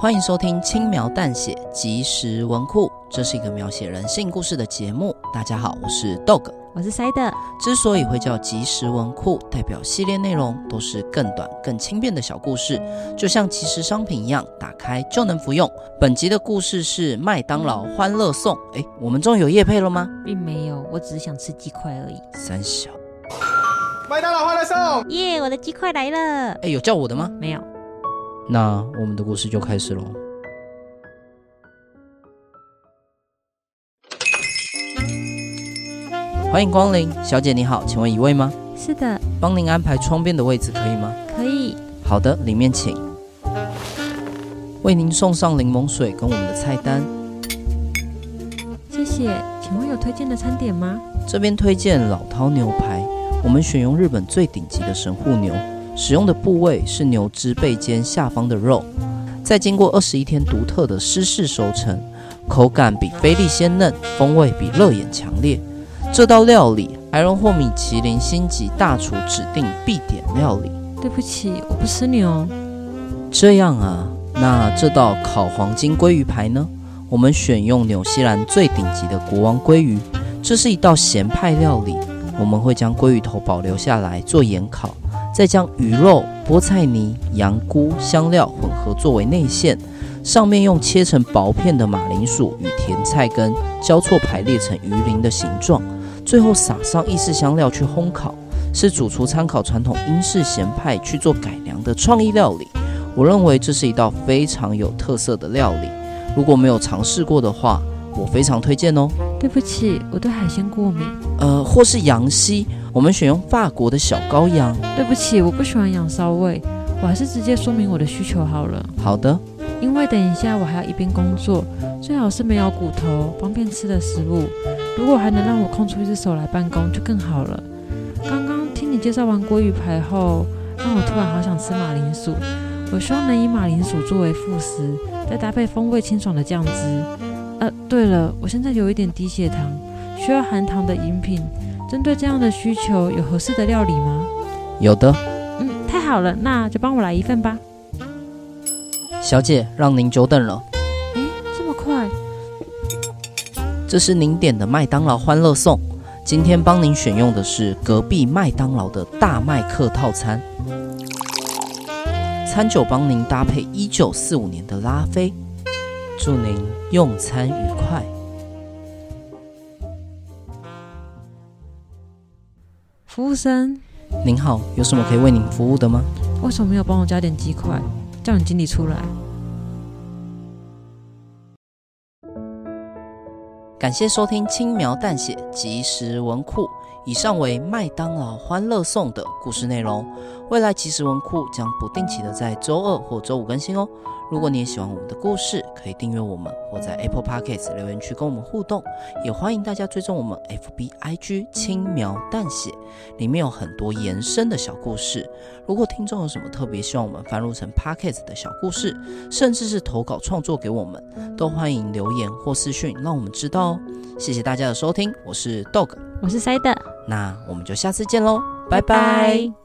欢迎收听轻描淡写即食文库，这是一个描写人性故事的节目。大家好，我是 Dog，我是 Side。之所以会叫即食文库，代表系列内容都是更短、更轻便的小故事，就像即食商品一样，打开就能服用。本集的故事是麦当劳欢乐颂。哎，我们终于有夜配了吗？并没有，我只是想吃鸡块而已。三小，麦当劳欢乐颂，耶！Yeah, 我的鸡块来了。哎，有叫我的吗？没有。那我们的故事就开始喽。欢迎光临，小姐你好，请问一位吗？是的。帮您安排窗边的位置可以吗？可以。好的，里面请。为您送上柠檬水跟我们的菜单。谢谢。请问有推荐的餐点吗？这边推荐老饕牛排，我们选用日本最顶级的神户牛。使用的部位是牛只背肩下方的肉，再经过二十一天独特的湿式熟成，口感比菲力鲜嫩，风味比乐眼强烈。这道料理还荣获米其林星级大厨指定必点料理。对不起，我不吃牛。这样啊，那这道烤黄金鲑鱼排呢？我们选用纽西兰最顶级的国王鲑鱼，这是一道咸派料理。我们会将鲑鱼头保留下来做盐烤。再将鱼肉、菠菜泥、羊菇、香料混合作为内馅，上面用切成薄片的马铃薯与甜菜根交错排列成鱼鳞的形状，最后撒上意式香料去烘烤，是主厨参考传统英式咸派去做改良的创意料理。我认为这是一道非常有特色的料理，如果没有尝试过的话，我非常推荐哦。对不起，我对海鲜过敏。呃，或是羊膝。我们选用法国的小羔羊。对不起，我不喜欢羊骚味，我还是直接说明我的需求好了。好的。因为等一下我还要一边工作，最好是没有骨头、方便吃的食物。如果还能让我空出一只手来办公，就更好了。刚刚听你介绍完鲑鱼排后，让我突然好想吃马铃薯。我希望能以马铃薯作为副食，再搭配风味清爽的酱汁。呃，对了，我现在有一点低血糖，需要含糖的饮品。针对这样的需求，有合适的料理吗？有的。嗯，太好了，那就帮我来一份吧。小姐，让您久等了。诶，这么快？这是您点的麦当劳欢乐颂，今天帮您选用的是隔壁麦当劳的大麦克套餐。餐酒帮您搭配一九四五年的拉菲，祝您用餐愉快。服务生，您好，有什么可以为您服务的吗？为什么没有帮我加点鸡块？叫你经理出来。感谢收听轻描淡写即时文库。以上为麦当劳欢乐颂的故事内容。未来即时文库将不定期的在周二或周五更新哦。如果你也喜欢我们的故事，可以订阅我们或在 Apple Podcast 留言区跟我们互动。也欢迎大家追踪我们 FB IG 轻描淡写，里面有很多延伸的小故事。如果听众有什么特别希望我们翻录成 Podcast 的小故事，甚至是投稿创作给我们，都欢迎留言或私讯让我们知道哦。谢谢大家的收听，我是 Dog。我是 Side，那我们就下次见喽，拜拜。